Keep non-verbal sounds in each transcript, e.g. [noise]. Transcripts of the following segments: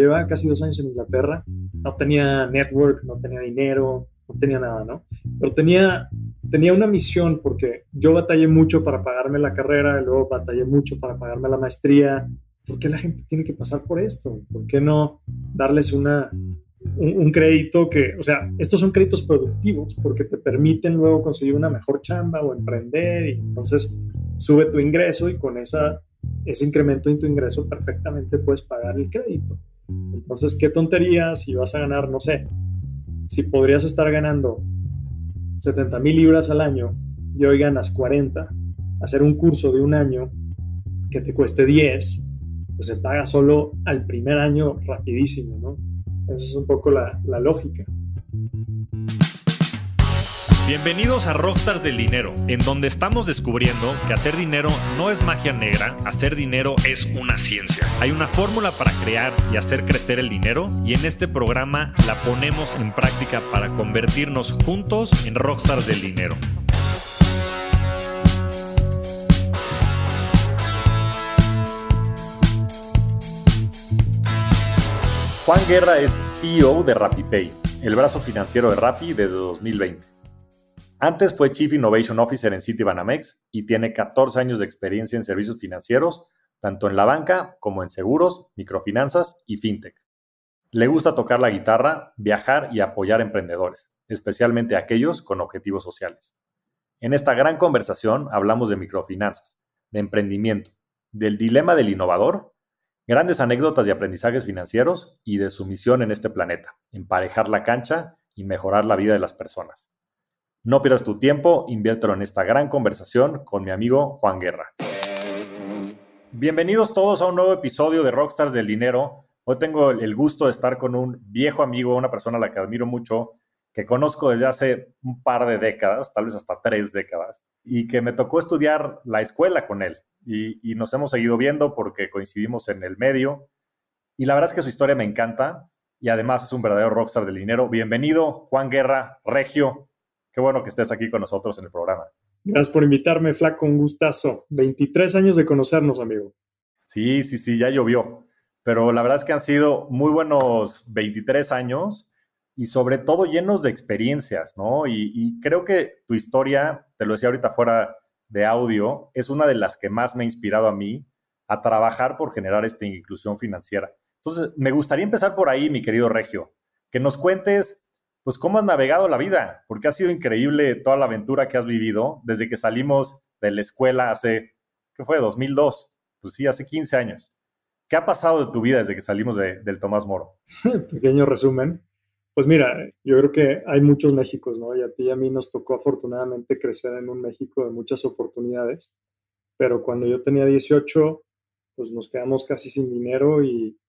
llevaba casi dos años en Inglaterra, no tenía network, no tenía dinero, no tenía nada, ¿no? Pero tenía, tenía una misión porque yo batallé mucho para pagarme la carrera, y luego batallé mucho para pagarme la maestría. ¿Por qué la gente tiene que pasar por esto? ¿Por qué no darles una, un, crédito que, o sea, estos son créditos productivos porque te permiten luego conseguir una mejor chamba o emprender y entonces sube tu ingreso y con esa, ese incremento en tu ingreso perfectamente puedes pagar el crédito. Entonces, qué tontería si vas a ganar, no sé, si podrías estar ganando 70 mil libras al año y hoy ganas 40, hacer un curso de un año que te cueste 10, pues se paga solo al primer año rapidísimo, ¿no? Esa es un poco la, la lógica. Bienvenidos a Rockstars del Dinero, en donde estamos descubriendo que hacer dinero no es magia negra, hacer dinero es una ciencia. Hay una fórmula para crear y hacer crecer el dinero y en este programa la ponemos en práctica para convertirnos juntos en Rockstars del Dinero. Juan Guerra es CEO de RappiPay, el brazo financiero de Rappi desde 2020. Antes fue Chief Innovation Officer en Citibanamex y tiene 14 años de experiencia en servicios financieros, tanto en la banca como en seguros, microfinanzas y fintech. Le gusta tocar la guitarra, viajar y apoyar emprendedores, especialmente aquellos con objetivos sociales. En esta gran conversación hablamos de microfinanzas, de emprendimiento, del dilema del innovador, grandes anécdotas y aprendizajes financieros y de su misión en este planeta, emparejar la cancha y mejorar la vida de las personas. No pierdas tu tiempo, inviértelo en esta gran conversación con mi amigo Juan Guerra. Bienvenidos todos a un nuevo episodio de Rockstars del Dinero. Hoy tengo el gusto de estar con un viejo amigo, una persona a la que admiro mucho, que conozco desde hace un par de décadas, tal vez hasta tres décadas, y que me tocó estudiar la escuela con él. Y, nos hemos seguido viendo porque coincidimos en el medio. Y la verdad es que su historia me encanta y además es un verdadero rockstar del dinero. Bienvenido, Juan Guerra, Regio. Qué bueno que estés aquí con nosotros en el programa. Gracias por invitarme, Flaco, un gustazo. 23 años de conocernos, amigo. Sí, sí, sí, ya llovió. Pero la verdad es que han sido muy buenos 23 años y sobre todo llenos de experiencias, ¿no? Y, y, creo que tu historia, te lo decía ahorita fuera de audio, es una de las que más me ha inspirado a mí a trabajar por generar esta inclusión financiera. Entonces, me gustaría empezar por ahí, mi querido Regio, que nos cuentes pues cómo has navegado la vida, porque ha sido increíble toda la aventura que has vivido desde que salimos de la escuela hace, ¿qué fue? 2002, pues sí, hace 15 años. ¿Qué ha pasado de tu vida desde que salimos del Tomás Moro? [laughs] Pequeño resumen. Pues mira, yo creo que hay muchos Méxicos, ¿no? Y a ti y a mí nos tocó afortunadamente crecer en un México de muchas oportunidades, pero cuando yo tenía 18, pues nos quedamos casi sin dinero y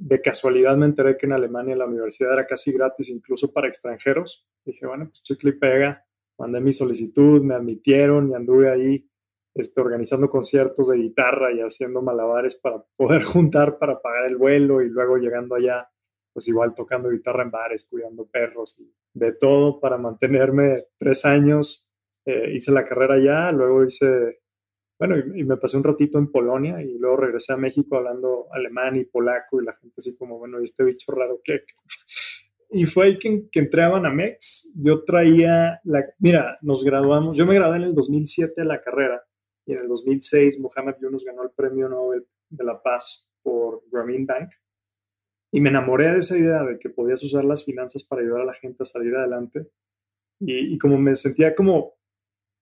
de casualidad me enteré que en Alemania la universidad era casi gratis, incluso para extranjeros. Dije, bueno, pues chicle y pega, mandé mi solicitud, me admitieron y anduve ahí este, organizando conciertos de guitarra y haciendo malabares para poder [laughs] juntar para pagar el vuelo y luego llegando allá, pues igual tocando guitarra en bares, cuidando perros y de todo para mantenerme tres años. Eh, hice la carrera allá, luego hice bueno, y, me pasé un ratito en Polonia y luego regresé a México hablando alemán y polaco y la gente así como, bueno, ¿y este bicho raro qué? [laughs] Y fue ahí que, que entré a Banamex. Yo traía, la, mira, nos graduamos, yo me gradué en el 2007 de la carrera y en el 2006 Mohamed Yunus ganó el premio Nobel de la Paz por Grameen Bank. Y me enamoré de esa idea de que podías usar las finanzas para ayudar a la gente a salir adelante. Y, y como me sentía como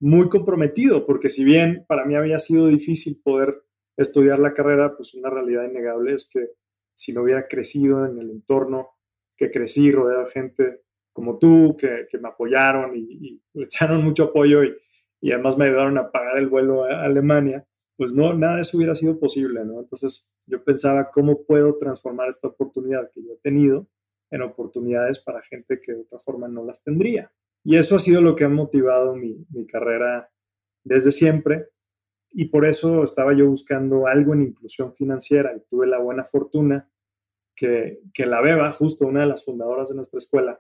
muy comprometido, porque si bien para mí había sido difícil poder estudiar la carrera, pues una realidad innegable es que si no hubiera crecido en el entorno que crecí, rodeado de gente como tú, que, me apoyaron y, [laughs] le echaron mucho apoyo y, y, además me ayudaron a pagar el vuelo a Alemania, pues no, nada de eso hubiera sido posible, ¿no? Entonces yo pensaba, ¿cómo puedo transformar esta oportunidad que yo he tenido en oportunidades para gente que de otra forma no las tendría? Y eso ha sido lo que ha motivado mi, carrera desde siempre. Y por eso estaba yo buscando algo en inclusión financiera y tuve la buena fortuna que, que la Beba, justo una de las fundadoras de nuestra escuela,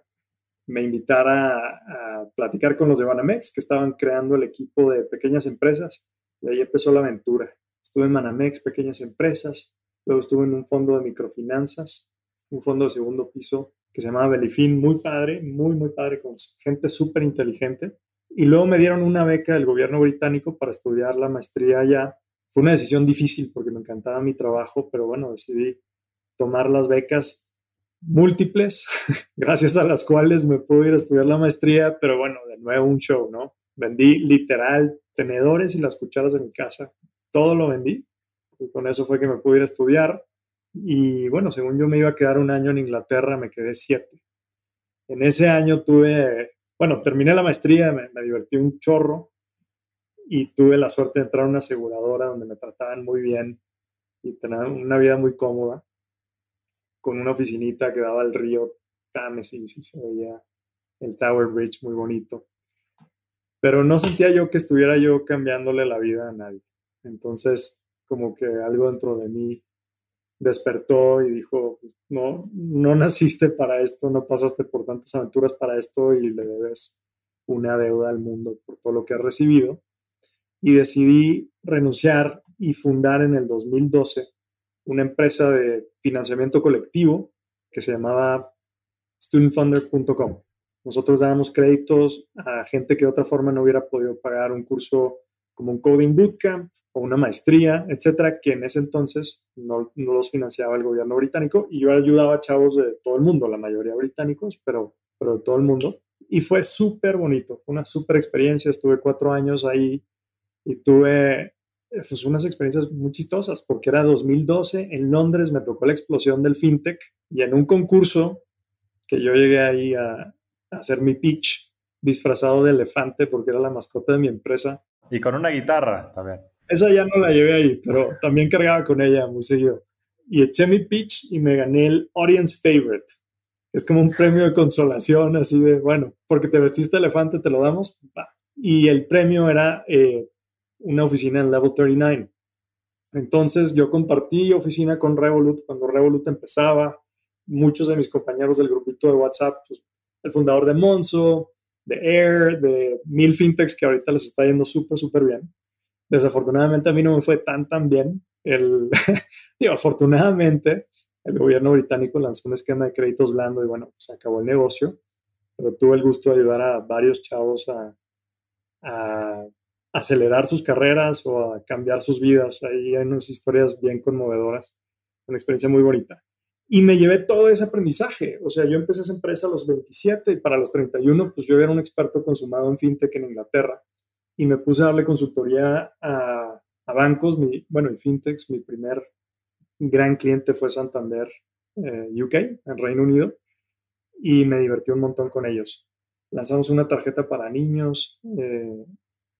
me invitara a, platicar con los de Banamex, que estaban creando el equipo de pequeñas empresas. Y ahí empezó la aventura. Estuve en Banamex, pequeñas empresas, luego estuve en un fondo de microfinanzas un fondo de segundo piso que se llamaba Belifin, muy padre, muy, muy padre, con gente súper inteligente. Y luego me dieron una beca del gobierno británico para estudiar la maestría allá. Fue una decisión difícil porque me encantaba mi trabajo, pero bueno, decidí tomar las becas múltiples, [laughs] gracias a las cuales me pude ir a estudiar la maestría, pero bueno, de nuevo un show, ¿no? Vendí literal tenedores y las cucharas de mi casa, todo lo vendí. Y con eso fue que me pude ir a estudiar. Y bueno, según yo me iba a quedar un año en Inglaterra, me quedé siete. En ese año tuve, bueno, terminé la maestría, me, divertí un chorro y tuve la suerte de entrar a una aseguradora donde me trataban muy bien y tener una vida muy cómoda, con una oficinita que daba al río Támesis y se veía el Tower Bridge muy bonito. Pero no sentía yo que estuviera yo cambiándole la vida a nadie. Entonces, como que algo dentro de mí despertó y dijo, no, no naciste para esto, no pasaste por tantas aventuras para esto y le debes una deuda al mundo por todo lo que has recibido. Y decidí renunciar y fundar en el 2012 una empresa de financiamiento colectivo que se llamaba studentfunder.com. Nosotros dábamos créditos a gente que de otra forma no hubiera podido pagar un curso como un coding bootcamp o una maestría, etcétera, que en ese entonces no, los financiaba el gobierno británico y yo ayudaba a chavos de todo el mundo, la mayoría británicos, pero, pero de todo el mundo. Y fue súper bonito, fue una súper experiencia, estuve cuatro años ahí y tuve pues, unas experiencias muy chistosas, porque era 2012, en Londres me tocó la explosión del fintech y en un concurso que yo llegué ahí a, a hacer mi pitch disfrazado de elefante porque era la mascota de mi empresa. Y con una guitarra también. Esa ya no la llevé ahí, pero también cargaba con ella muy seguido. Y eché mi pitch y me gané el Audience Favorite. Es como un premio de consolación, así de, bueno, porque te vestiste elefante, te lo damos. Y el premio era eh, una oficina en Level 39. Entonces yo compartí oficina con Revolut cuando Revolut empezaba. Muchos de mis compañeros del grupito de WhatsApp, pues, el fundador de Monzo, de Air, de mil fintechs que ahorita les está yendo súper, súper bien. Desafortunadamente a mí no me fue tan, tan bien. El, [laughs] digo, afortunadamente el gobierno británico lanzó un esquema de créditos blando y bueno, se acabó el negocio, pero tuve el gusto de ayudar a varios chavos a, a acelerar sus carreras o a cambiar sus vidas. Ahí hay unas historias bien conmovedoras, una experiencia muy bonita. Y me llevé todo ese aprendizaje. O sea, yo empecé esa empresa a los 27 y para los 31, pues yo era un experto consumado en fintech en Inglaterra y me puse a darle consultoría a, bancos, mi, bueno, en fintechs, mi primer gran cliente fue Santander eh, UK, en Reino Unido, y me divertí un montón con ellos. Lanzamos una tarjeta para niños eh,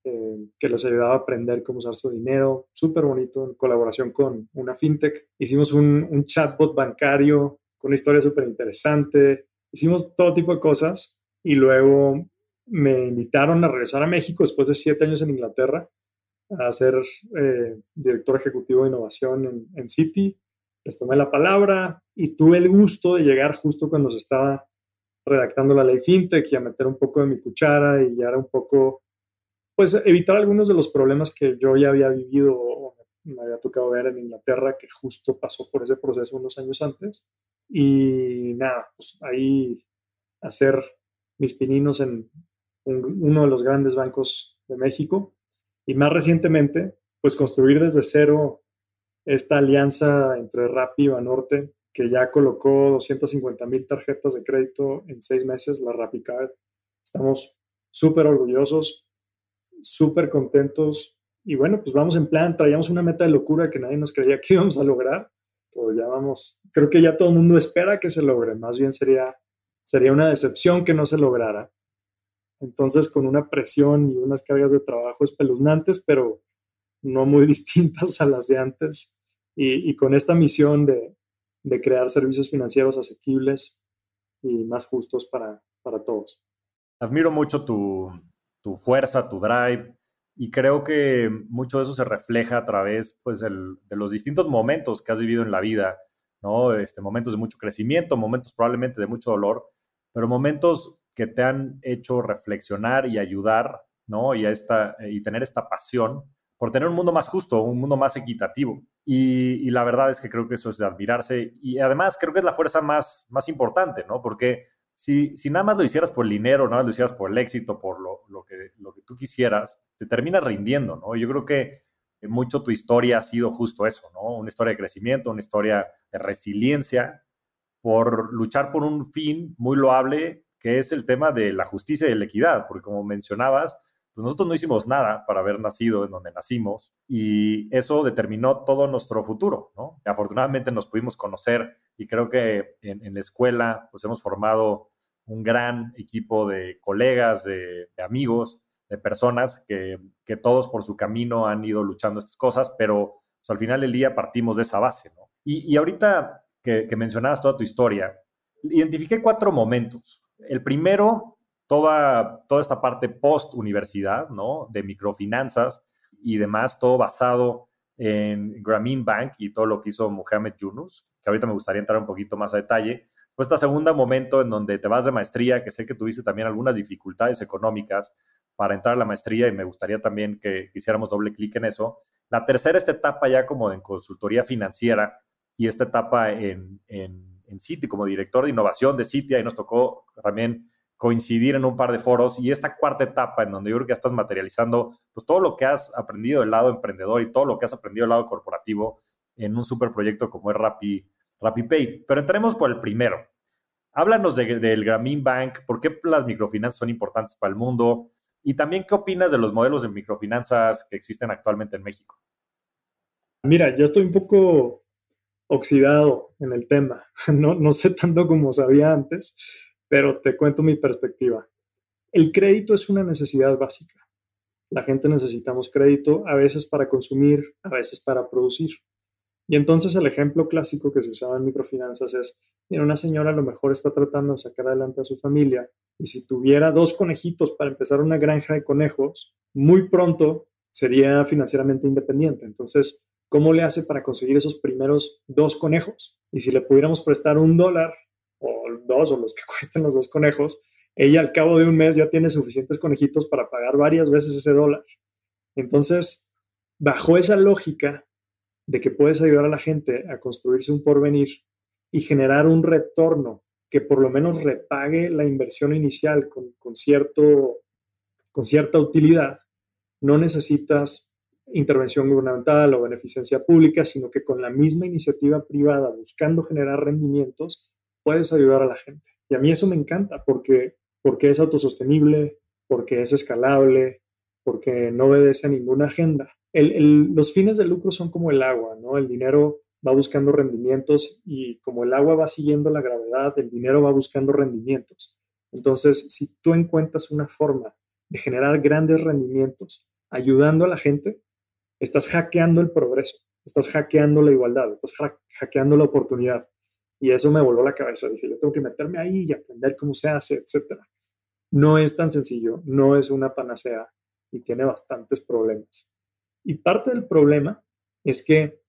eh, que les ayudaba a aprender cómo usar su dinero, súper bonito, en colaboración con una fintech. Hicimos un, un chatbot bancario con una historia súper interesante, hicimos todo tipo de cosas y luego me invitaron a regresar a México después de siete años en Inglaterra a ser eh, director ejecutivo de innovación en, en, Citi. Les tomé la palabra y tuve el gusto de llegar justo cuando se estaba redactando la ley FinTech y a meter un poco de mi cuchara y ya era un poco, pues evitar algunos de los problemas que yo ya había vivido o me había tocado ver en Inglaterra, que justo pasó por ese proceso unos años antes. Y nada, pues ahí hacer mis pininos en, uno de los grandes bancos de México. Y más recientemente, pues construir desde cero esta alianza entre Rappi y Banorte, que ya colocó 250 mil tarjetas de crédito en seis meses, la Rappi Card. Estamos súper orgullosos, súper contentos. Y bueno, pues vamos en plan, traíamos una meta de locura que nadie nos creía que íbamos a lograr, pero ya vamos, creo que ya todo el mundo espera que se logre, más bien sería, sería una decepción que no se lograra. Entonces, con una presión y unas cargas de trabajo espeluznantes, pero no muy [laughs] distintas a las de antes. Y, con esta misión de, crear servicios financieros asequibles y más justos para, todos. Admiro mucho tu, fuerza, tu drive, y creo que mucho de eso se refleja a través pues, de los distintos momentos que has vivido en la vida, ¿no? Este, momentos de mucho crecimiento, momentos probablemente de mucho dolor, pero momentos que te han hecho reflexionar y ayudar, ¿no? Y, esta, y tener esta pasión por tener un mundo más justo, un mundo más equitativo. Y, la verdad es que creo que eso es de admirarse y además creo que es la fuerza más, más importante, ¿no? Porque si, si nada más lo hicieras por el dinero, nada más lo hicieras por el éxito, por lo, lo, que, lo que tú quisieras, te terminas rindiendo, ¿no? Yo creo que mucho tu historia ha sido justo eso, ¿no? Una historia de crecimiento, una historia de resiliencia, por luchar por un fin muy loable, que es el tema de la justicia y la equidad, porque como mencionabas, pues nosotros no hicimos nada para haber nacido en donde nacimos y eso determinó todo nuestro futuro, ¿no? Afortunadamente nos pudimos conocer y creo que en, la escuela pues hemos formado un gran equipo de colegas, de, amigos, de personas que, todos por su camino han ido luchando estas cosas, pero pues, al final del día partimos de esa base, ¿no? Y, ahorita que, que mencionabas toda tu historia, identifiqué cuatro momentos. El primero toda, toda esta parte post-universidad, ¿no? De microfinanzas y demás, todo basado en Grameen Bank y todo lo que hizo Mohamed Yunus, que ahorita me gustaría entrar un poquito más a detalle. Pues este segundo momento en donde te vas de maestría, que sé que tuviste también algunas dificultades económicas para entrar a la maestría y me gustaría también que, hiciéramos doble clic en eso. La tercera, esta etapa ya como en consultoría financiera y esta etapa en, en, en Citi como director de innovación de Citi, ahí nos tocó también coincidir en un par de foros y esta cuarta etapa en donde yo creo que estás materializando pues todo lo que has aprendido del lado emprendedor y todo lo que has aprendido del lado corporativo en un super proyecto como es Rappi, RappiPay. Pero entremos por el primero. Háblanos del Grameen Bank, por qué las microfinanzas son importantes para el mundo y también qué opinas de los modelos de microfinanzas que existen actualmente en México. Mira, ya estoy un poco oxidado en el tema. [laughs] No, no sé tanto como sabía antes, pero te cuento mi perspectiva. El crédito es una necesidad básica. La gente necesitamos crédito a veces para consumir, a veces para producir. Y entonces el ejemplo clásico que se usaba en microfinanzas es, mira, una señora a lo mejor está tratando de sacar adelante a su familia y si tuviera dos conejitos para empezar una granja de conejos, muy pronto sería financieramente independiente. Entonces, ¿cómo le hace para conseguir esos primeros dos conejos? Y si le pudiéramos prestar un dólar o dos o los que [laughs] cuesten los dos conejos, ella al cabo de un mes ya tiene suficientes conejitos para pagar varias veces ese dólar. Entonces, bajo esa lógica de que puedes ayudar a la gente a construirse un porvenir y generar un retorno que por lo menos repague la inversión inicial con, con, cierto, con cierta utilidad, no necesitas intervención gubernamental o beneficencia pública, sino que con la misma iniciativa privada buscando generar rendimientos, puedes ayudar a la gente. Y a mí eso me encanta porque, porque es autosostenible, porque es escalable, porque no obedece a ninguna agenda. los fines de lucro son como el agua, ¿no? El dinero va buscando rendimientos y como el agua va siguiendo la gravedad, el dinero va buscando rendimientos. Entonces, si tú encuentras una forma de generar grandes rendimientos ayudando a la gente, estás hackeando el progreso, estás hackeando la igualdad, estás hackeando la oportunidad. Y eso me voló la cabeza. Dije, yo tengo que meterme ahí y aprender cómo se hace, etc. No es tan sencillo, no es una panacea y tiene bastantes problemas. Y parte del problema es que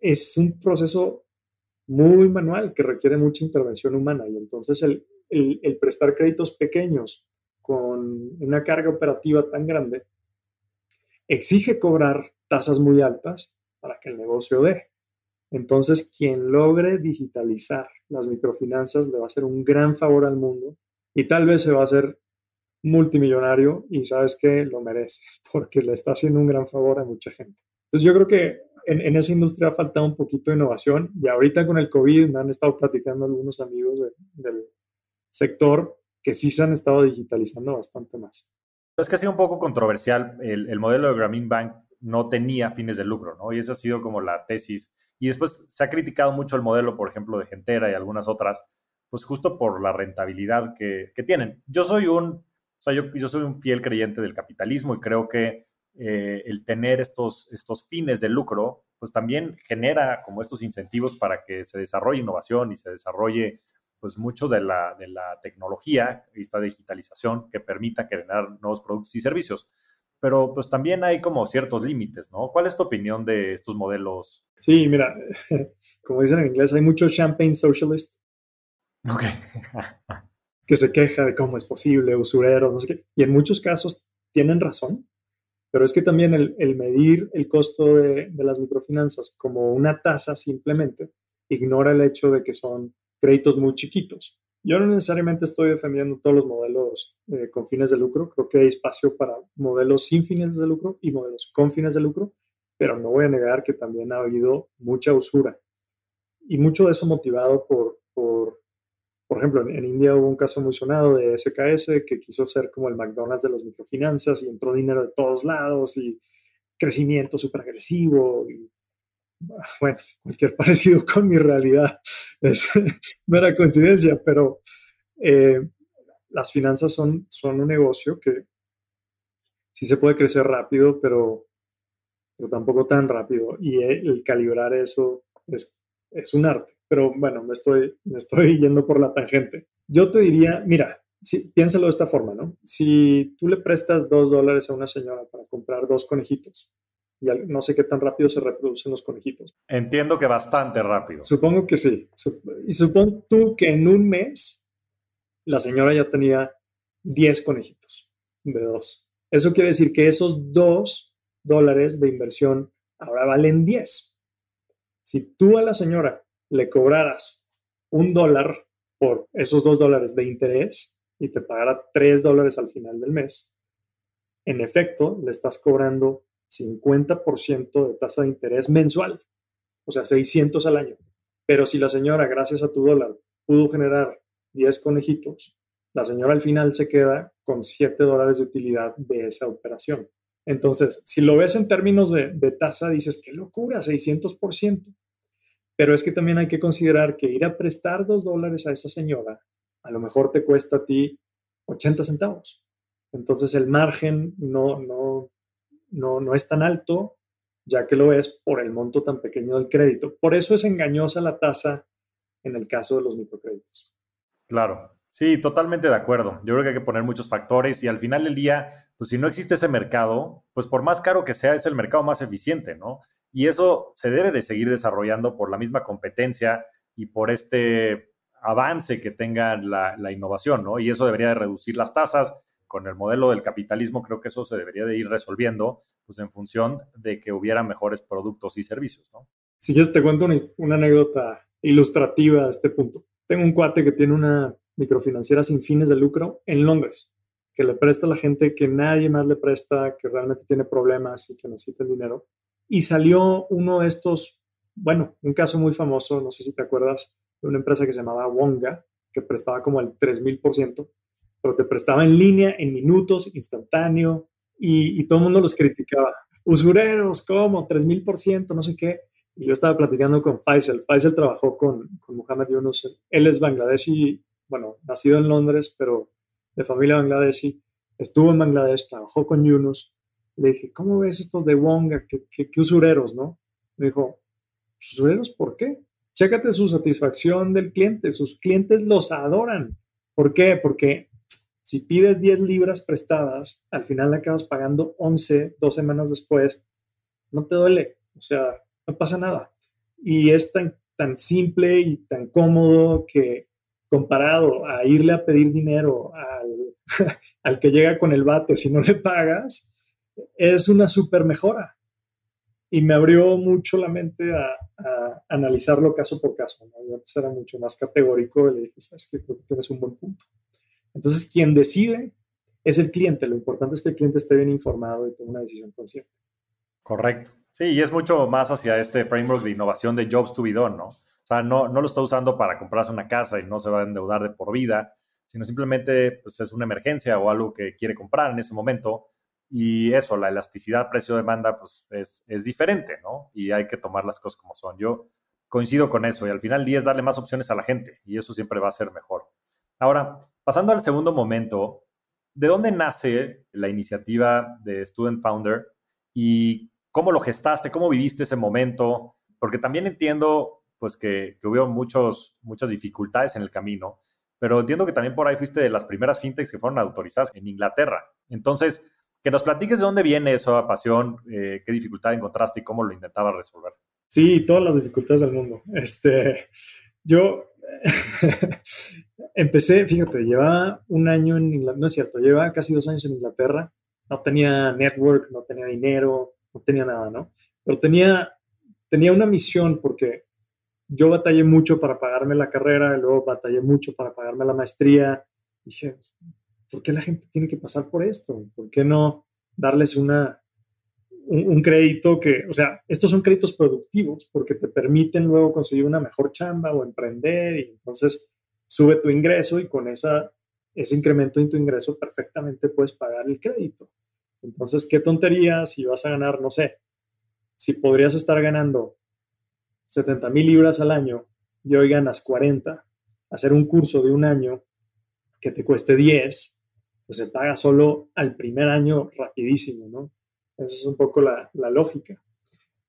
es un proceso muy manual que requiere mucha intervención humana y entonces el, el, el prestar créditos pequeños con una carga operativa tan grande exige cobrar tasas muy altas para que el negocio dé. Entonces, quien logre digitalizar las microfinanzas le va a hacer un gran favor al mundo y tal vez se va a hacer multimillonario y sabes que lo merece [laughs] porque le está haciendo un gran favor a mucha gente. Entonces, yo creo que en, esa industria ha faltado un poquito de innovación y ahorita con el COVID me han estado platicando algunos amigos del sector que sí se han estado digitalizando bastante más. Es que ha sido un poco controversial. El, el modelo de Grameen Bank no tenía fines de lucro, ¿no? Y esa ha sido como la tesis y después se ha criticado mucho el modelo, por ejemplo, de Gentera y algunas otras, pues justo por la rentabilidad que, tienen. Yo soy un, o sea, yo, yo, soy un fiel creyente del capitalismo y creo que eh, el tener estos, estos fines de lucro, pues también genera como estos incentivos para que se desarrolle innovación y se desarrolle pues mucho de la, de la tecnología esta digitalización que permita generar nuevos productos y servicios pero pues también hay como ciertos límites, ¿no? ¿Cuál es tu opinión de estos modelos? Sí, mira, [laughs] como dicen en inglés, hay mucho champagne socialist. Ok. que se queja de cómo es posible, usureros, no sé qué. Y en muchos casos tienen razón, Pero es que también el, medir el costo de, de, las microfinanzas como una tasa simplemente ignora el hecho de que son créditos muy chiquitos. Yo no necesariamente estoy defendiendo todos los modelos eh, con fines de lucro, creo que hay espacio para modelos sin fines de lucro y modelos con fines de lucro, pero no voy a negar que también ha habido mucha usura. Y mucho de eso motivado por, por, por ejemplo, en, India hubo un caso muy sonado de SKS que quiso ser como el McDonald's de las microfinanzas y entró dinero de todos lados y crecimiento súper agresivo y bueno, cualquier [laughs] parecido con mi realidad es [laughs] mera coincidencia, pero eh, las finanzas son, son un negocio que sí se puede crecer rápido, pero, pero tampoco tan rápido. Y el calibrar eso es, es un arte. Pero bueno, me estoy, me estoy [laughs] yendo por la tangente. Yo te diría, mira, si, piénsalo de esta forma, ¿no? Si tú le prestas dos dólares a una señora para comprar dos conejitos, no sé qué tan rápido se reproducen los conejitos. Entiendo que bastante rápido. Supongo que sí. Y supongo tú que en un mes la señora ya tenía 10 conejitos de dos. Eso quiere decir que esos dos dólares de inversión ahora valen 10. Si tú a la señora le cobraras un dólar por esos dos dólares de interés y te pagara tres dólares al final del mes, en efecto, le estás cobrando 50% de tasa de interés mensual, o sea, 600 al año. Pero si la señora, gracias a tu dólar, pudo generar 10 conejitos, la señora al final se queda con 7 dólares de utilidad de esa operación. Entonces, si lo ves en términos de, tasa, dices, qué locura, 600%. Pero es que también hay que considerar que ir a prestar 2 dólares a esa señora, a lo mejor te cuesta a ti 80 centavos. Entonces, el margen no, no, no, no es tan alto, ya que lo es por el monto tan pequeño del crédito. Por eso es engañosa la tasa en el caso de los microcréditos. Claro, sí, totalmente de acuerdo. Yo creo que hay que poner muchos factores y al final del día, pues si no existe ese mercado, pues por más caro que sea, es el mercado más eficiente, ¿no? Y eso se debe de seguir desarrollando por la misma competencia y por este avance que tenga la, la innovación, ¿no? Y eso debería de reducir las tasas, con el modelo del capitalismo creo que eso se debería de ir resolviendo pues en función de que hubiera mejores productos y servicios, ¿no? Si quieres te cuento una, anécdota ilustrativa a este punto. Tengo un cuate que tiene una microfinanciera sin fines de lucro en Londres, que le presta a la gente que nadie más le presta, que realmente tiene problemas y que necesita el dinero. Y salió uno de estos, bueno, un caso muy famoso, no sé si te acuerdas, de una empresa que se llamaba Wonga, que prestaba como el 3000%, pero te prestaba en línea, en minutos, instantáneo, y, todo el mundo los criticaba. Usureros, ¿cómo? 3000%, no sé qué. Y yo estaba platicando con Faisal. Faisal trabajó con, con Mohamed Yunus. Él es bangladeshi, bueno, nacido en Londres, pero de familia bangladeshi. Estuvo en Bangladesh, trabajó con Yunus. Le dije, ¿cómo ves estos de Wonga? ¿Qué, qué usureros, no? Me dijo, ¿usureros por qué? Chécate su satisfacción del cliente. Sus clientes los adoran. ¿Por qué? Porque si pides 10 libras prestadas, al final acabas pagando 11 dos semanas después, no te duele, o sea, no pasa nada. Y es tan, tan simple y tan cómodo que comparado a irle a pedir dinero al, [laughs] que llega con el bate si no le pagas, es una súper mejora. Y me abrió mucho la mente a, analizarlo caso por caso. Yo antes era mucho más categórico y le dije, sabes que tienes un buen punto. Entonces, quien decide es el cliente. Lo importante es que el cliente esté bien informado y tome una decisión consciente. Correcto. Sí, y es mucho más hacia este framework de innovación de Jobs to be done, ¿no? O sea, no, no lo está usando para comprarse una casa y no se va a endeudar de por vida, sino simplemente pues, es una emergencia o algo que quiere comprar en ese momento. Y eso, la elasticidad precio-demanda, pues es, es diferente, ¿no? Y hay que tomar las cosas como son. Yo coincido con eso y al final el día es darle más opciones a la gente y eso siempre va a ser mejor. Ahora, pasando al segundo momento, ¿de dónde nace la iniciativa de Student Founder y cómo lo gestaste, cómo viviste ese momento? Porque también entiendo pues que, hubo muchos, muchas dificultades en el camino, pero entiendo que también por ahí fuiste de las primeras fintechs que fueron autorizadas en Inglaterra. Entonces, que nos platiques de dónde viene esa pasión, eh, qué dificultad encontraste y cómo lo intentabas resolver. Sí, todas las dificultades del mundo. Este, yo [laughs] empecé, fíjate, lleva un año en Inglaterra, no es cierto, lleva casi dos años en Inglaterra no tenía network, no tenía dinero, no tenía nada, ¿no? Pero tenía, tenía una misión porque yo batallé mucho para pagarme la carrera, luego batallé mucho para pagarme la maestría. dije, ¿por qué la gente tiene que pasar por esto? ¿Por qué no darles una, un, crédito que, o sea, estos son créditos productivos porque te permiten luego conseguir una mejor chamba o emprender y entonces sube tu ingreso y con esa, ese incremento en tu ingreso perfectamente puedes pagar el crédito. Entonces, qué tontería si vas a ganar, no sé, si podrías estar ganando 70 mil libras al año y hoy ganas 40, hacer un curso de un año que te cueste 10, pues se paga solo al primer año rapidísimo, ¿no? Esa es un poco la, lógica.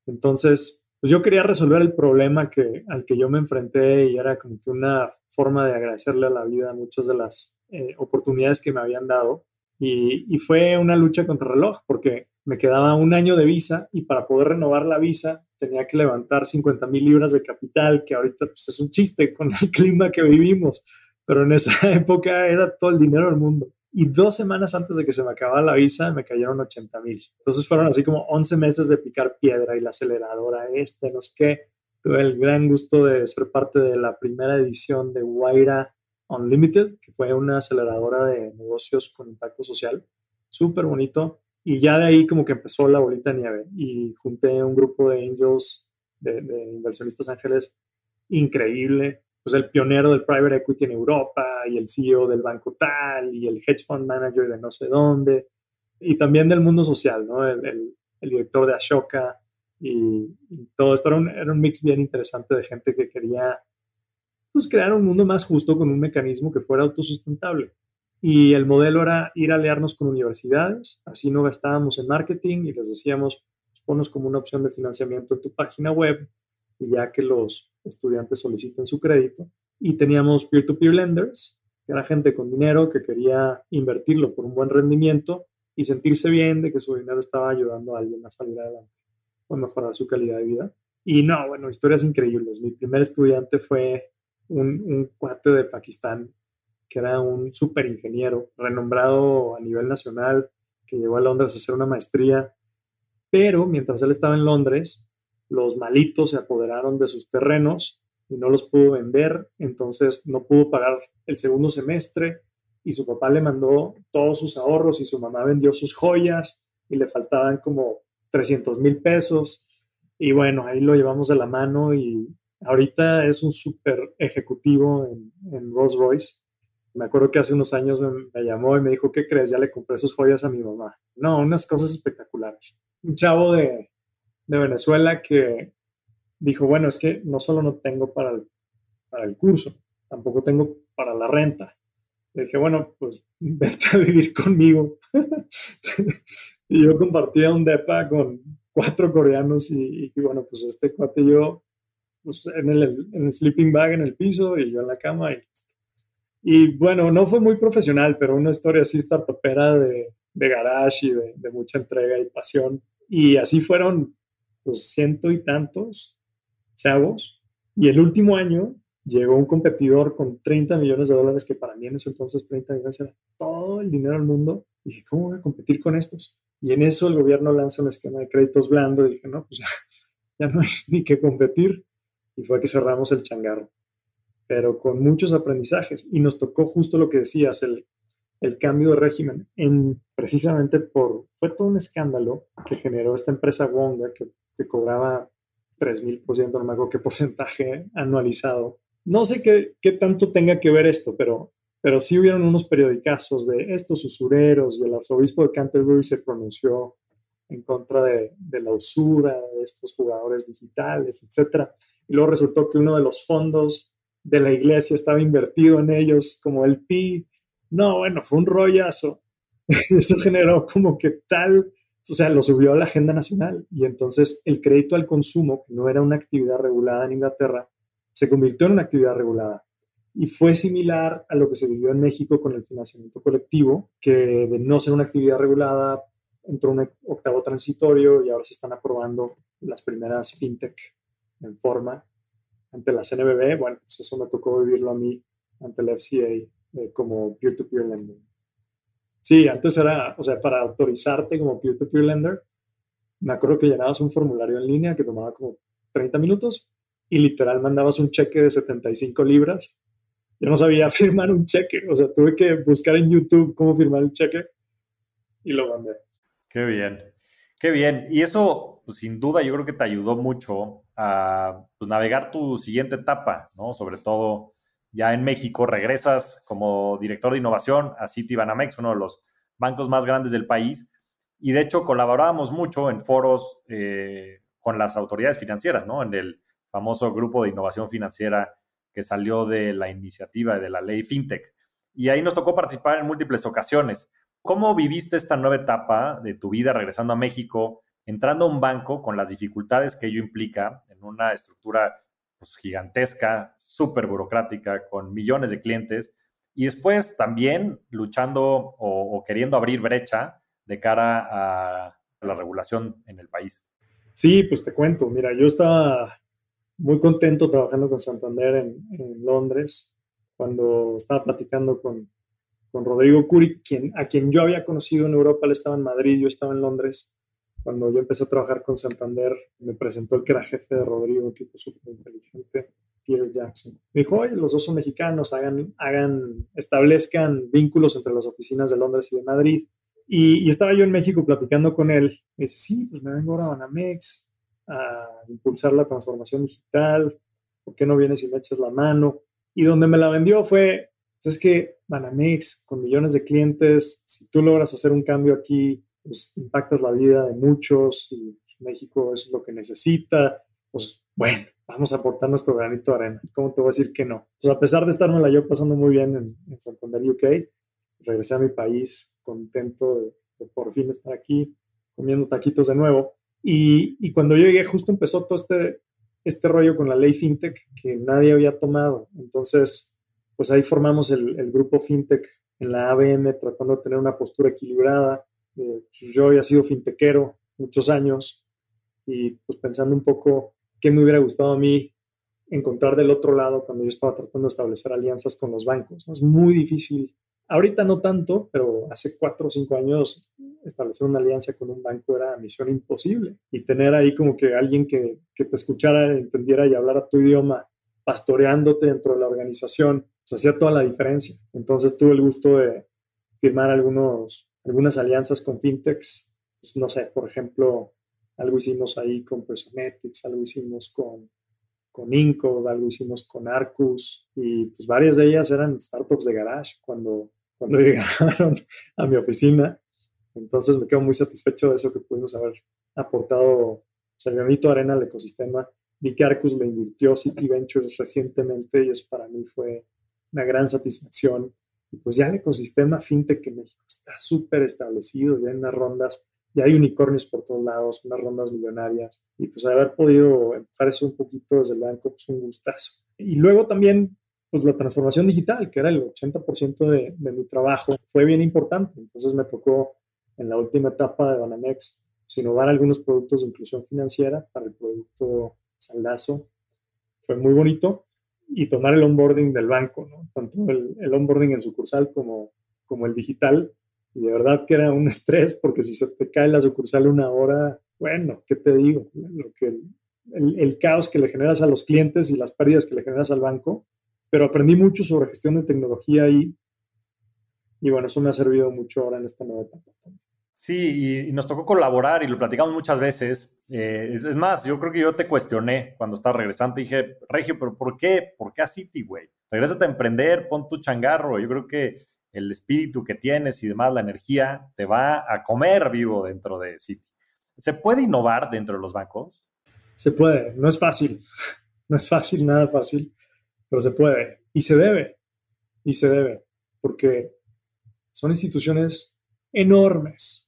Entonces, pues yo quería resolver el problema que, al que yo me enfrenté y era como que una forma de agradecerle a la vida muchas de las eh, oportunidades que me habían dado. Y, fue una lucha contra el reloj porque me quedaba un año de visa y para poder renovar la visa tenía que levantar 50 mil libras de capital, que ahorita pues, es un chiste con el [laughs] clima que vivimos, pero en esa [laughs] época era todo el dinero del mundo y dos semanas antes de que se me acabara la visa me cayeron 80 mil. Entonces fueron así como 11 meses de picar piedra y la aceleradora este, no sé qué. Tuve el gran gusto de ser parte de la primera edición de Waira Unlimited, que fue una aceleradora de negocios con impacto social. Súper bonito. Y ya de ahí como que empezó la bolita nieve y junté un grupo de angels, de, de inversionistas ángeles increíble pues el pionero del private equity en Europa y el CEO del banco tal y el hedge fund manager de no sé dónde y también del mundo social, ¿no? El, el, director de Ashoka y, todo esto era un, era un, mix bien interesante de gente que quería pues crear un mundo más justo con un mecanismo que fuera autosustentable. Y el modelo era ir a aliarnos con universidades, así no gastábamos en marketing y les decíamos, ponos como una opción de financiamiento en tu página web ya que los estudiantes soliciten su crédito. Y teníamos peer-to-peer lenders, que era gente con dinero que quería invertirlo por un buen rendimiento y sentirse bien de que su dinero estaba ayudando a alguien a salir adelante o mejorar su calidad de vida. Y no, bueno, historias increíbles. Mi primer estudiante fue un, un cuate de Pakistán que era un súper ingeniero, renombrado a nivel nacional, que llegó a Londres a hacer una maestría. Pero mientras él estaba en Londres, los malitos se apoderaron de sus terrenos y no los pudo vender, entonces no pudo pagar el segundo semestre y su papá le mandó todos sus ahorros y su mamá vendió sus joyas y le faltaban como 300 mil pesos y bueno, ahí lo llevamos de la mano y ahorita es un súper ejecutivo en, en, Rolls Royce. Me acuerdo que hace unos años me, me, llamó y me dijo, ¿qué crees? Ya le compré sus joyas a mi mamá. No, unas cosas espectaculares. Un chavo de de Venezuela que dijo, bueno, es que no solo no tengo para el, para el curso, tampoco tengo para la renta. Le dije, bueno, pues [laughs] vente a vivir conmigo. [laughs] y yo compartía un depa con cuatro coreanos y, bueno, pues este cuate y yo pues, en, el, en el sleeping bag en el piso y yo en la cama y Y bueno, no fue muy profesional, pero una historia así startupera de, de garage y de mucha entrega y pasión. Y así fueron pues ciento y tantos chavos. Y el último año llegó un competidor con 30 millones de dólares, que para mí en ese entonces 30 millones era todo el dinero del mundo. Y dije, ¿cómo voy a competir con estos? Y en eso el gobierno lanza un esquema de créditos blando y dije, no, pues ya, [laughs] ya no hay ni que competir. Y fue que cerramos el changarro. Pero con muchos aprendizajes. Y nos tocó justo lo que decías, el, el cambio de régimen, en, precisamente por, fue todo un escándalo que generó esta empresa Wonga, que, que cobraba 3.000%, no me acuerdo qué porcentaje anualizado. No sé qué, qué, tanto tenga que ver esto, pero, pero sí hubieron unos periodicazos de estos usureros y el arzobispo de Canterbury se pronunció en contra de, de la usura de estos jugadores digitales, etc. Y luego resultó que uno de los fondos de la iglesia estaba invertido en ellos, como el PI, no, bueno, fue un rollazo. [laughs] Eso generó como que tal, o sea, lo subió a la agenda nacional y entonces el crédito al consumo, que no era una actividad regulada en Inglaterra, se convirtió en una actividad regulada. Y fue similar a lo que se vivió en México con el financiamiento colectivo, que de no ser una actividad regulada entró un octavo transitorio y ahora se están aprobando las primeras fintech en forma ante la CNBB. Bueno, pues eso me tocó vivirlo a mí ante el FCA eh, como peer-to-peer lending. Sí, antes era, o sea, para autorizarte como peer-to-peer lender, me acuerdo que llenabas un formulario en línea que tomaba como 30 minutos y literal mandabas un cheque de 75 libras. Yo no sabía [laughs] firmar un cheque, o sea, tuve que buscar en YouTube cómo firmar el cheque y lo mandé. Qué bien, qué bien. Y eso, pues, sin duda, yo creo que te ayudó mucho a pues, navegar tu siguiente etapa, ¿no? Sobre todo ya en México, regresas como director de innovación a Citibanamex, uno de los bancos más grandes del país. Y de hecho, colaborábamos mucho en foros eh, con las autoridades financieras, ¿no? En el famoso grupo de innovación financiera que salió de la iniciativa de la ley FinTech. Y ahí nos tocó participar en múltiples ocasiones. ¿Cómo viviste esta nueva etapa de tu vida regresando a México, entrando a un banco con las dificultades que ello implica en una estructura pues, gigantesca, súper burocrática, con millones de clientes, y después también luchando o, queriendo abrir brecha de cara a la regulación en el país? Sí, pues te cuento. Mira, yo estaba muy contento trabajando con Santander en, Londres cuando estaba platicando con, con Rodrigo Curi, a quien yo había conocido en Europa, él estaba en Madrid, yo estaba en Londres. Cuando yo empecé a trabajar con Santander, me presentó el que era jefe de Rodrigo, un tipo súper inteligente, Peter Jackson. Me dijo, oye, los dos son mexicanos, hagan, hagan, establezcan vínculos entre las oficinas de Londres y de Madrid. Y, estaba yo en México platicando con él. Me dice, sí, pues me vengo ahora a Banamex a impulsar la transformación digital. ¿Por qué no vienes y me echas la mano? Y donde me la vendió fue, pues es que Banamex, con millones de clientes, si tú logras hacer un cambio aquí, pues impactas la vida de muchos y México es lo que necesita. Pues bueno, vamos a aportar nuestro granito de arena. ¿Cómo te voy a decir que no? Pues a pesar de estarme la yo pasando muy bien en, en Santander, UK, regresé a mi país contento de, por fin estar aquí comiendo taquitos de nuevo. Y, cuando yo llegué, justo empezó todo este, este rollo con la ley FinTech que nadie había tomado. Entonces, pues ahí formamos el, grupo FinTech en la ABM tratando de tener una postura equilibrada. Eh, yo había sido fintechero muchos años y pues pensando un poco qué me hubiera gustado a mí encontrar del otro lado cuando yo estaba tratando de establecer alianzas con los bancos. Es muy difícil Ahorita no tanto, pero hace cuatro o cinco años establecer una alianza con un banco era misión imposible. Y tener ahí como que alguien que, te escuchara, entendiera y hablara tu idioma, pastoreándote dentro de la organización, pues hacía toda la diferencia. Entonces tuve el gusto de firmar algunos, algunas alianzas con fintechs. Pues, no sé, por ejemplo, algo hicimos ahí con Personetics, algo hicimos con con Inco, algo hicimos con Arcus y pues varias de ellas eran startups de garage cuando, cuando [laughs] llegaron a mi oficina. Entonces me quedo muy satisfecho de eso que pudimos haber aportado o sea, granito arena al ecosistema. Vi que Arcus me invirtió City Ventures recientemente y eso para mí fue una gran satisfacción. Y pues ya el ecosistema fintech en México está súper establecido, ya en unas rondas ya hay unicornios por todos lados, unas rondas millonarias, y pues haber podido empujar eso un poquito desde el banco, pues un gustazo. Y luego también, pues la transformación digital, que era el 80% de, de mi trabajo, fue bien importante. Entonces me tocó en la última etapa de Banamex pues, innovar algunos productos de inclusión financiera para el producto Saldazo. Fue muy bonito. Y tomar el onboarding del banco, ¿no? tanto el, el onboarding en sucursal como, como el digital, y de verdad que era un estrés porque si se te cae la sucursal una hora, bueno, ¿qué te digo? Lo que el, caos que le generas a los clientes y las pérdidas que le generas al banco. Pero aprendí mucho sobre gestión de tecnología y, y bueno, eso me ha servido mucho ahora en esta nueva etapa. Sí, y, nos tocó colaborar y lo platicamos muchas veces. Eh, es, más, yo creo que yo te cuestioné cuando estaba regresando. Dije, Regio, ¿pero por qué? ¿Por qué a City, güey? Regrésate a emprender, pon tu changarro. Yo creo que el espíritu que tienes y demás, la energía, te va a comer vivo dentro de Citi. ¿Se puede innovar dentro de los bancos? Se puede, no es fácil, [laughs] no es fácil, nada fácil, pero se puede y se debe, y se debe, porque son instituciones enormes,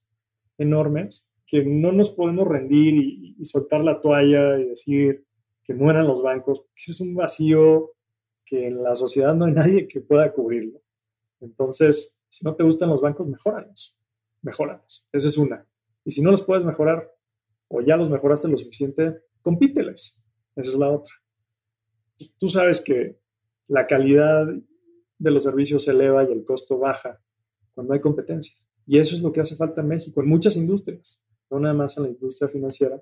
enormes, que no nos podemos rendir y, soltar la toalla y decir que mueran los bancos, ese es un vacío que en la sociedad no hay nadie que pueda cubrirlo. Entonces, si no te gustan los bancos, mejóralos, mejóralos. Esa es una. Y si no los puedes mejorar o ya los mejoraste lo suficiente, compíteles. Esa es la otra. Pues, tú sabes que la calidad de los servicios se eleva y el costo baja cuando hay competencia. Y eso es lo que hace falta en México, en muchas industrias, no nada más en la industria financiera.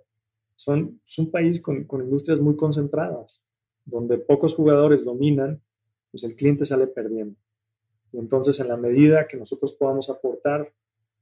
Son, es un país con, con industrias muy concentradas, donde pocos jugadores dominan, pues el cliente sale perdiendo. Y entonces, en la medida que nosotros podamos aportar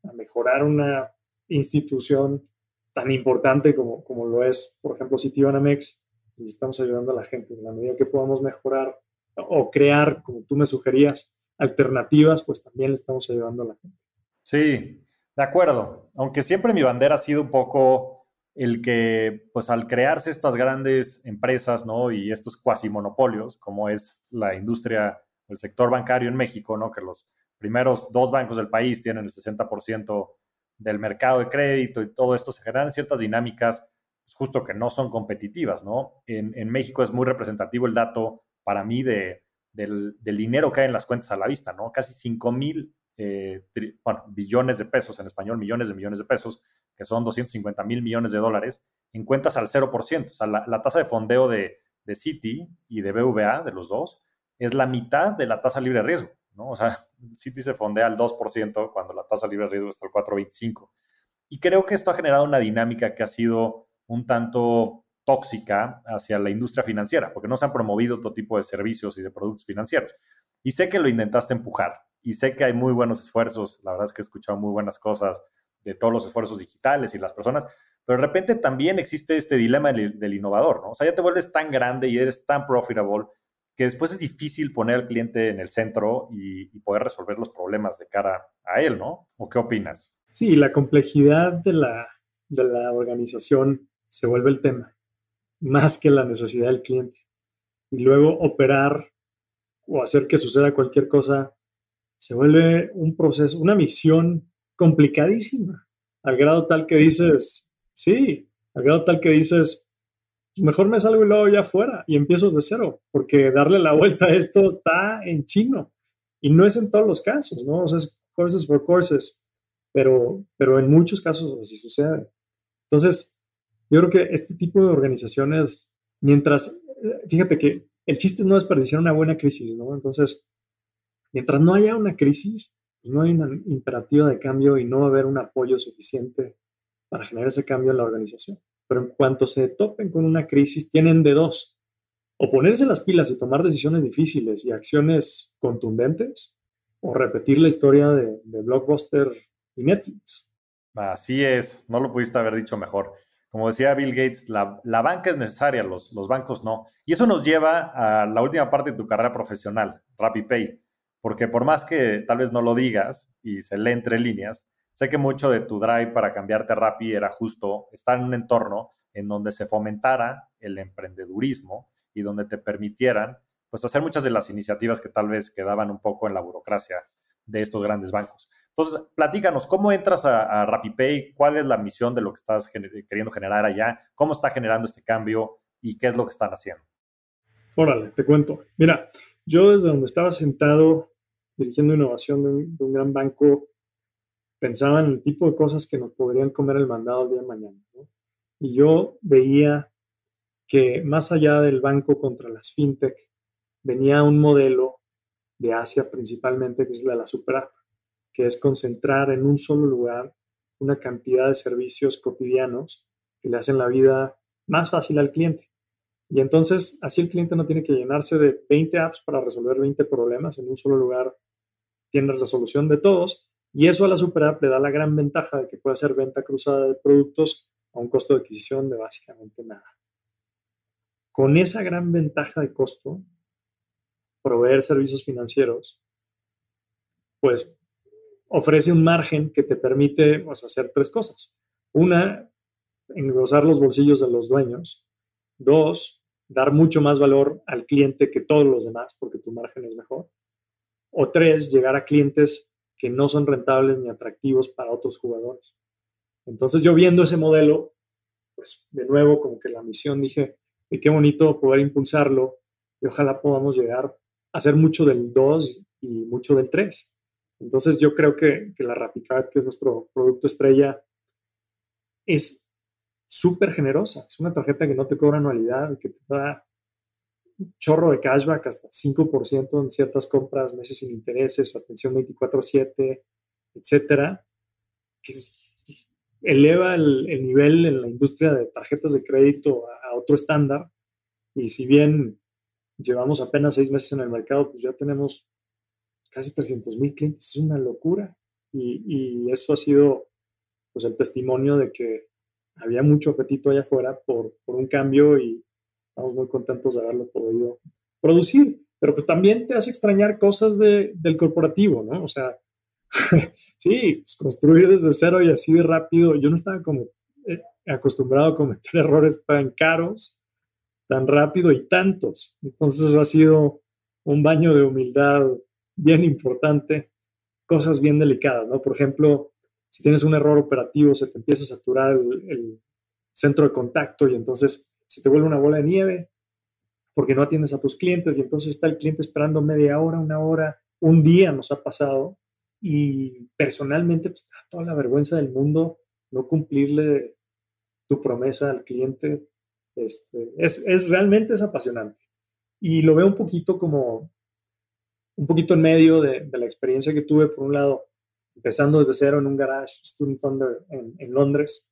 a mejorar una institución tan importante como, como lo es, por ejemplo, Citibanamex, y estamos ayudando a la gente. En la medida que podamos mejorar o crear, como tú me sugerías, alternativas, pues también le estamos ayudando a la gente. Sí, de acuerdo. Aunque siempre mi bandera ha sido un poco el que, pues al crearse estas grandes empresas, ¿no? Y estos cuasi monopolios, como es la industria, el sector bancario en México, ¿no? Que los primeros dos bancos del país tienen el 60% del mercado de crédito y todo esto, se generan ciertas dinámicas pues, justo que no son competitivas, ¿no? En, en, México es muy representativo el dato para mí de, del, del, dinero que hay en las cuentas a la vista, ¿no? Casi 5 mil eh, bueno, billones de pesos, en español millones de millones de pesos, que son 250 mil millones de dólares, en cuentas al 0%. O sea, la, tasa de fondeo de, de Citi y de BVA, de los dos, es la mitad de la tasa libre de riesgo, ¿no? O sea, [laughs] Citi se fondea al 2% cuando la tasa libre de riesgo está al 4,25%. Y creo que esto ha generado una dinámica que ha sido un tanto tóxica hacia la industria financiera, porque no se han promovido todo tipo de servicios y de productos financieros. Y sé que lo intentaste empujar, y sé que hay muy buenos esfuerzos, la verdad es que he escuchado muy buenas cosas de todos los esfuerzos digitales y las personas, pero de repente también existe este dilema del, innovador, ¿no? O sea, ya te vuelves tan grande y eres tan profitable que después es difícil poner al cliente en el centro y, poder resolver los problemas de cara a él, ¿no? ¿O qué opinas? Sí, la complejidad de la, de la organización se vuelve el tema, más que la necesidad del cliente. Y luego operar o hacer que suceda cualquier cosa se vuelve un proceso, una misión complicadísima, al grado tal que dices, sí, al grado tal que dices, mejor me salgo y luego ya fuera y empiezo de cero, porque darle la vuelta a esto está en chino. Y no es en todos los casos, ¿no? O sea, es courses for courses, pero, pero en muchos casos así sucede. Entonces, yo creo que este tipo de organizaciones, mientras, fíjate que el chiste es no desperdiciar una buena crisis, ¿no? Entonces, Mientras no haya una crisis, no hay un imperativo de cambio y no va a haber un apoyo suficiente para generar ese cambio en la organización. Pero en cuanto se topen con una crisis, tienen de dos. O ponerse las pilas y tomar decisiones difíciles y acciones contundentes, o repetir la historia de, Blockbuster y Netflix. Así es, no lo pudiste haber dicho mejor. Como decía Bill Gates, la, banca es necesaria, los, los, bancos no. Y eso nos lleva a la última parte de tu carrera profesional, RappiPay porque por más que tal vez no lo digas y se lee entre líneas, sé que mucho de tu drive para cambiarte rápido era justo estar en un entorno en donde se fomentara el emprendedurismo y donde te permitieran pues hacer muchas de las iniciativas que tal vez quedaban un poco en la burocracia de estos grandes bancos. Entonces, platícanos, ¿cómo entras a, a RappiPay? ¿Cuál es la misión de lo que estás queriendo generar allá? ¿Cómo está generando este cambio y qué es lo que están haciendo? Órale, te cuento. Mira, yo desde donde estaba sentado dirigiendo innovación de un, gran banco, pensaba en el tipo de cosas que nos podrían comer el mandado el día de mañana. Y yo veía que más allá del banco contra las fintech, venía un modelo de Asia principalmente, que es la de la super app, que es concentrar en un solo lugar una cantidad de servicios cotidianos que le hacen la vida más fácil al cliente. Y entonces, así el cliente no tiene que llenarse de 20 apps para resolver 20 problemas en un solo lugar. Tiene resolución de todos. Y eso a la super app le da la gran ventaja de que puede hacer venta cruzada de productos a un costo de adquisición de básicamente nada. Con esa gran ventaja de costo, proveer servicios financieros, pues ofrece un margen que te permite pues, hacer tres cosas. Una, engrosar los bolsillos de los dueños. Dos, dar mucho más valor al cliente que todos los demás porque tu margen es mejor. O tres, llegar a clientes que no son rentables ni atractivos para otros jugadores. Entonces yo viendo ese modelo, pues de nuevo como que la misión dije, y qué bonito poder impulsarlo y ojalá podamos llegar a hacer mucho del 2 y mucho del 3. Entonces yo creo que, que la Rapicard, que es nuestro producto estrella, es súper generosa. Es una tarjeta que no te cobra anualidad, que te da chorro de cashback, hasta 5% en ciertas compras, meses sin intereses, atención 24/7, etcétera. eleva el, nivel en la industria de tarjetas de crédito a, otro estándar. Y si bien llevamos apenas seis meses en el mercado, pues ya tenemos casi 300 mil clientes. Es una locura. Y, eso ha sido pues, el testimonio de que había mucho apetito allá afuera por, por un cambio y estamos muy contentos de haberlo podido producir. Pero pues también te hace extrañar cosas de, del corporativo, ¿no? O sea, [laughs] sí, pues, construir desde cero y así de rápido. Yo no estaba como eh, acostumbrado a cometer [laughs] errores tan caros, tan rápido y tantos. Entonces ha sido un baño de humildad bien importante, cosas bien delicadas, ¿no? Por ejemplo, si tienes un error operativo, se te empieza a saturar el, el centro de contacto y entonces se te vuelve una bola de nieve porque no atiendes a tus clientes y entonces está el cliente esperando media hora, una hora, un día nos ha pasado y personalmente, pues, toda la vergüenza del mundo no cumplirle tu promesa al cliente. Este, es, es, realmente es apasionante. Y lo veo un poquito como, un poquito en medio de, de, la experiencia que tuve, por un lado, empezando desde cero en un garage Student Thunder en, en Londres,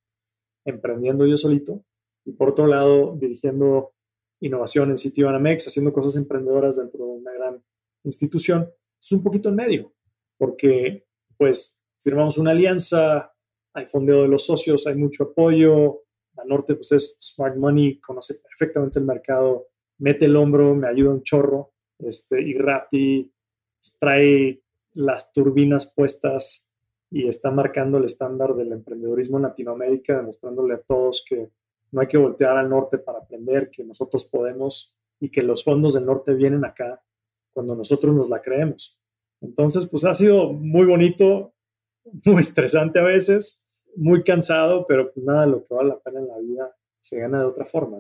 emprendiendo yo solito, y por otro lado, dirigiendo innovación en Citibanamex, haciendo cosas emprendedoras dentro de una gran institución. Es un poquito en medio porque pues firmamos una alianza, hay fondeo de los socios, hay mucho apoyo, la Norte pues es smart money, conoce perfectamente el mercado, mete el hombro, me ayuda un chorro, este, y Rappi pues, trae las turbinas puestas y está marcando el estándar del emprendedorismo en Latinoamérica, demostrándole a todos que no hay que voltear al norte para aprender, que nosotros podemos y que los fondos del norte vienen acá cuando nosotros nos la creemos. Entonces, pues ha sido muy bonito, muy estresante a veces, muy cansado, pero pues nada, lo que vale la pena en la vida se gana de otra forma.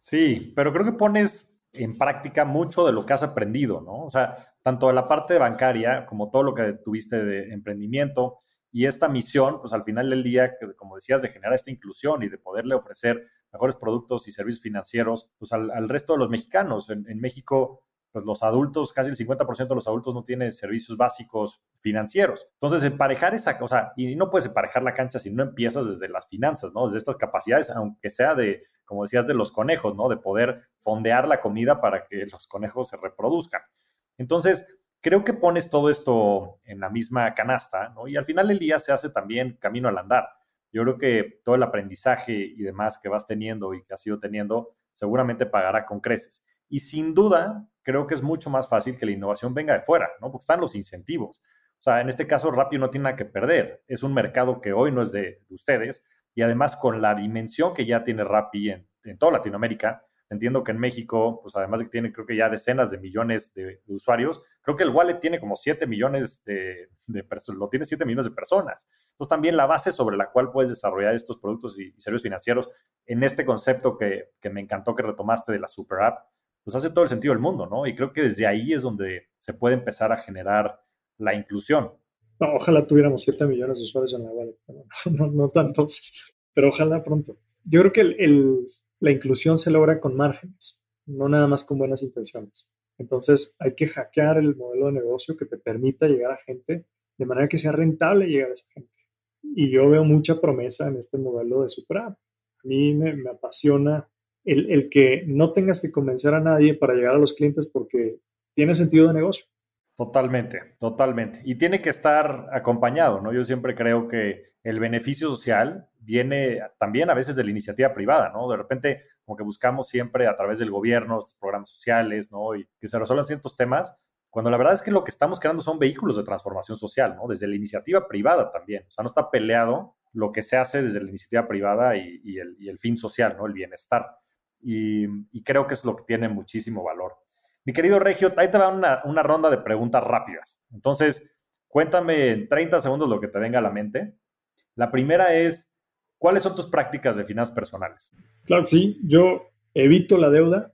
Sí, pero creo que pones en práctica mucho de lo que has aprendido, ¿no? O sea, tanto de la parte bancaria como todo lo que tuviste de emprendimiento y esta misión, pues al final del día, como decías, de generar esta inclusión y de poderle ofrecer mejores productos y servicios financieros pues al, resto de los mexicanos. En, en México pues los adultos, casi el 50% de los adultos no tienen servicios básicos financieros. Entonces, emparejar esa cosa, y no puedes emparejar la cancha si no empiezas desde las finanzas, ¿no? Desde estas capacidades, aunque sea de, como decías, de los conejos, ¿no? De poder fondear la comida para que los conejos se reproduzcan. Entonces, creo que pones todo esto en la misma canasta, ¿no? Y al final del día se hace también camino al andar. Yo creo que todo el aprendizaje y demás que vas teniendo y que has ido teniendo seguramente pagará con creces. Y sin duda, creo que es mucho más fácil que la innovación venga de fuera, ¿no? Porque están los incentivos. O sea, en este caso, Rappi no tiene nada que perder. Es un mercado que hoy no es de, ustedes y además con la dimensión que ya tiene Rappi en, toda Latinoamérica, entiendo que en México, pues además de que tiene creo que ya decenas de millones de, usuarios, creo que el wallet tiene como 7 millones de, personas, lo tiene 7 millones de personas. Entonces también la base sobre la cual puedes desarrollar estos productos y, servicios financieros en este concepto que, que, me encantó que retomaste de la super app, pues hace todo el sentido del mundo, ¿no? Y creo que desde ahí es donde se puede empezar a generar la inclusión. ojalá tuviéramos 7 millones de usuarios en la web, [laughs] no, no, tantos, pero ojalá pronto. Yo creo que la inclusión se logra con márgenes, no nada más con buenas intenciones. Entonces hay que hackear el modelo de negocio que te permita llegar a gente de manera que sea rentable llegar a esa gente. Y yo veo mucha promesa en este modelo de super A mí me, me apasiona el, que no tengas que convencer a nadie para llegar a los clientes porque tiene sentido de negocio. Totalmente, totalmente. Y tiene que estar acompañado, ¿no? Yo siempre creo que el beneficio social viene también a veces de la iniciativa privada, ¿no? De repente, como que buscamos siempre a través del gobierno, estos programas sociales, ¿no? Y que se resuelvan ciertos temas, cuando la verdad es que lo que estamos creando son vehículos de transformación social, ¿no? Desde la iniciativa privada también. O sea, no está peleado lo que se hace desde la iniciativa privada y, el, y el fin social, ¿no? El bienestar y, creo que es lo que tiene muchísimo valor. Mi querido Regio, ahí te va una, ronda de preguntas rápidas. Entonces, cuéntame en 30 segundos lo que te venga a la mente. La primera es, ¿cuáles son tus prácticas de finanzas personales? Claro que sí, yo evito la deuda,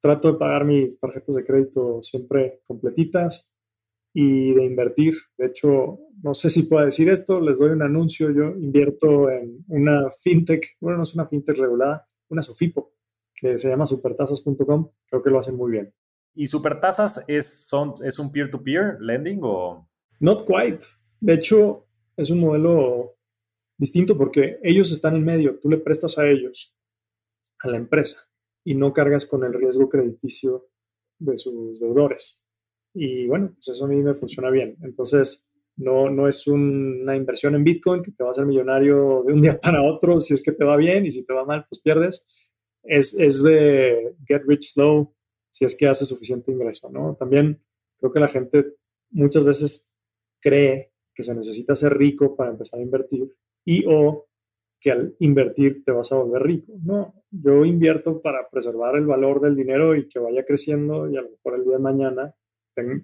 trato de pagar mis tarjetas de crédito siempre completitas y de invertir. De hecho, no sé si puedo decir esto, les doy un anuncio, yo invierto en una fintech, bueno, no es una fintech regulada, una Sofipo que se llama supertasas.com. Creo que lo hacen muy bien. ¿Y Supertasas es, son, es un peer-to-peer lending o...? Not quite. De hecho, es un modelo distinto porque ellos están en medio, tú le prestas a ellos, a la empresa, y no cargas con el riesgo crediticio de sus deudores. Y bueno, pues eso a mí me funciona bien. Entonces, no, no es una inversión en Bitcoin que te va a hacer millonario de un día para otro si es que te va bien y si te va mal, pues pierdes. Es, es de get rich slow si es que hace suficiente ingreso, ¿no? También creo que la gente muchas veces cree que se necesita ser rico para empezar a invertir y o que al invertir te vas a volver rico. No, yo invierto para preservar el valor del dinero y que vaya creciendo y a lo mejor el día de mañana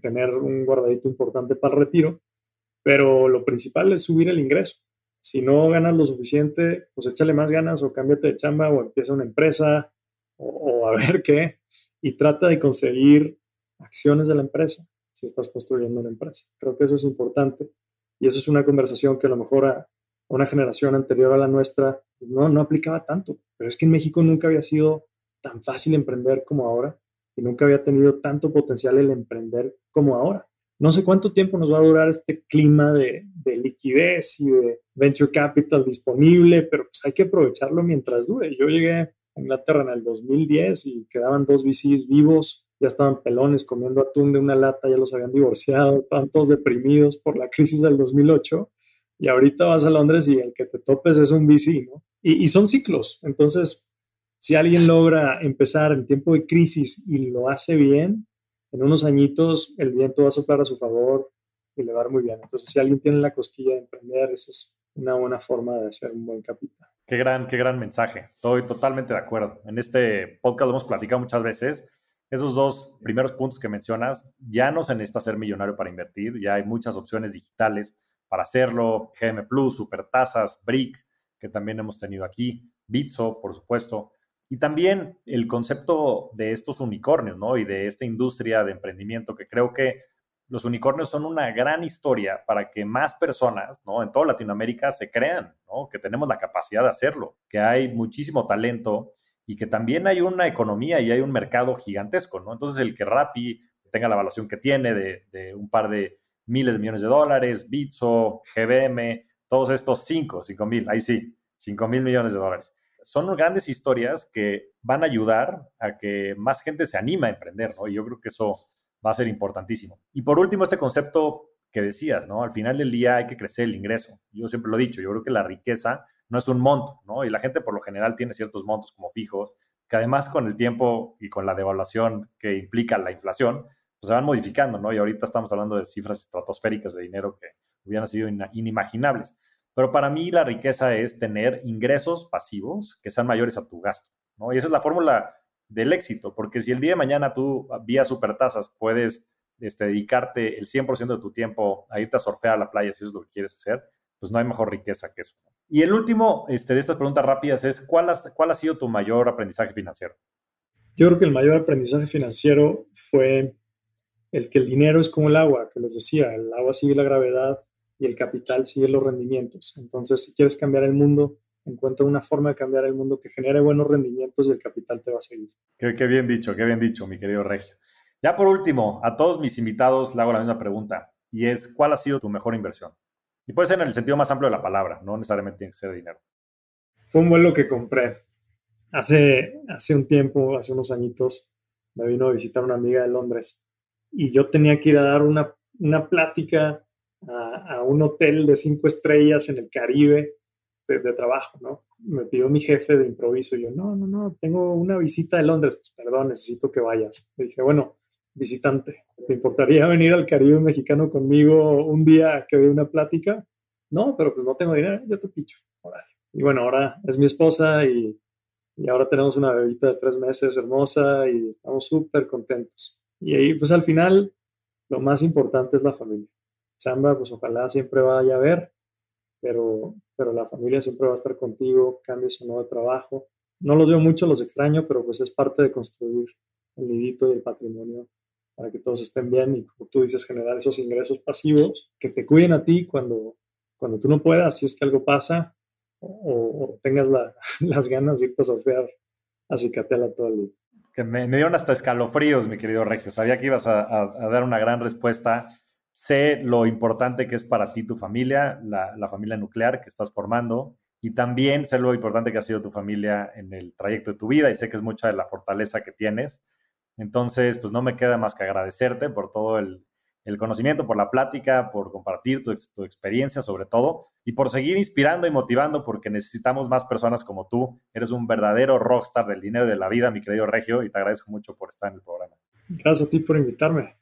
tener un guardadito importante para el retiro, pero lo principal es subir el ingreso. Si no ganas lo suficiente, pues échale más ganas o cámbiate de chamba o empieza una empresa o, a ver qué y trata de conseguir acciones de la empresa si estás construyendo una empresa. Creo que eso es importante y eso es una conversación que a lo mejor a, una generación anterior a la nuestra no, no aplicaba tanto, pero es que en México nunca había sido tan fácil emprender como ahora y nunca había tenido tanto potencial el emprender como ahora. No sé cuánto tiempo nos va a durar este clima de, de liquidez y de venture capital disponible, pero pues hay que aprovecharlo mientras dure. Yo llegué Inglaterra en el 2010 y quedaban dos VCs vivos ya estaban pelones comiendo atún de una lata, ya los habían divorciado, estaban todos deprimidos por la crisis del 2008 y ahorita vas a Londres y el que te topes es un VC, ¿no? Y, son ciclos, entonces si alguien logra empezar en tiempo de crisis y lo hace bien, en unos añitos el viento va a soplar a su favor y le va muy bien. Entonces, si alguien tiene la cosquilla de emprender, esa es una buena forma de hacer un buen capital. Qué gran, qué gran mensaje. Estoy totalmente de acuerdo. En este podcast hemos platicado muchas veces esos dos primeros puntos que mencionas, ya no se necesita ser millonario para invertir, ya hay muchas opciones digitales para hacerlo, GM Plus, Supertasas, Brick, que también hemos tenido aquí, Bitso, por supuesto, y también el concepto de estos unicornios, ¿no? Y de esta industria de emprendimiento que creo que los unicornios son una gran historia para que más personas, ¿no? En toda Latinoamérica se crean, ¿no? Que tenemos la capacidad de hacerlo, que hay muchísimo talento y que también hay una economía y hay un mercado gigantesco, ¿no? Entonces, el que Rappi tenga la evaluación que tiene de, un par de miles de millones de dólares, Bitso, GBM, todos estos cinco, cinco mil, ahí sí, cinco mil millones de dólares. Son grandes historias que van a ayudar a que más gente se anime a emprender, ¿no? Y yo creo que eso va a ser importantísimo. Y por último, este concepto que decías, ¿no? Al final del día hay que crecer el ingreso. Yo siempre lo he dicho, yo creo que la riqueza no es un monto, ¿no? Y la gente por lo general tiene ciertos montos como fijos, que además con el tiempo y con la devaluación que implica la inflación, pues se van modificando, ¿no? Y ahorita estamos hablando de cifras estratosféricas de dinero que hubieran sido inimaginables. Pero para mí la riqueza es tener ingresos pasivos que sean mayores a tu gasto, ¿no? Y esa es la fórmula del éxito, porque si el día de mañana tú vía supertasas puedes este, dedicarte el 100% de tu tiempo a irte a surfear a la playa, si eso es lo que quieres hacer, pues no hay mejor riqueza que eso. Y el último este, de estas preguntas rápidas es, ¿cuál, ¿cuál ha sido tu mayor aprendizaje financiero? Yo creo que el mayor aprendizaje financiero fue el que el dinero es como el agua, que les decía, el agua sigue la gravedad y el capital sigue los rendimientos. Entonces, si quieres cambiar el mundo, encuentra una forma de cambiar el mundo que genere buenos rendimientos y el capital te va a seguir. Qué, qué bien dicho, qué bien dicho, mi querido Regio. Ya por último, a todos mis invitados le hago la misma pregunta y es, ¿cuál ha sido tu mejor inversión? Y puede ser en el sentido más amplio de la palabra, no necesariamente tiene que ser dinero. Fue un vuelo que compré. Hace, hace un tiempo, hace unos añitos, me vino a visitar una amiga de Londres y yo tenía que ir a dar una, una plática a, a, un hotel de cinco estrellas en el Caribe de, de, trabajo, ¿no? Me pidió mi jefe de improviso y yo, no, no, no, tengo una visita de Londres, pues perdón, necesito que vayas. Le dije, bueno, visitante. ¿Te importaría venir al Caribe mexicano conmigo un día que dé una plática? No, pero pues no tengo dinero, yo te picho. Y bueno, ahora es mi esposa y, y ahora tenemos una bebita de tres meses hermosa y estamos súper contentos. Y ahí, pues al final, lo más importante es la familia. Chamba, pues ojalá siempre vaya a ver, pero, pero la familia siempre va a estar contigo, cambies o no de trabajo. No los veo mucho, los extraño, pero pues es parte de construir el nidito y el patrimonio para que todos estén bien y, como tú dices, generar esos ingresos pasivos que te cuiden a ti cuando, cuando tú no puedas, si es que algo pasa o, tengas [laughs] las ganas de irte a surfear a Cicatela todo el día. Que me, dieron hasta escalofríos, mi querido Regio. Sabía que ibas a, dar una gran respuesta. Sé lo importante que es para ti tu familia, la, familia nuclear que estás formando, y también sé lo importante que ha sido tu familia en el trayecto de tu vida y sé que es mucha de la fortaleza que tienes. Entonces, pues no me queda más que agradecerte por todo el, conocimiento, por la plática, por compartir tu, tu, experiencia sobre todo y por seguir inspirando y motivando porque necesitamos más personas como tú. Eres un verdadero rockstar del dinero de la vida, mi querido Regio, y te agradezco mucho por estar en el programa. Gracias a ti por invitarme.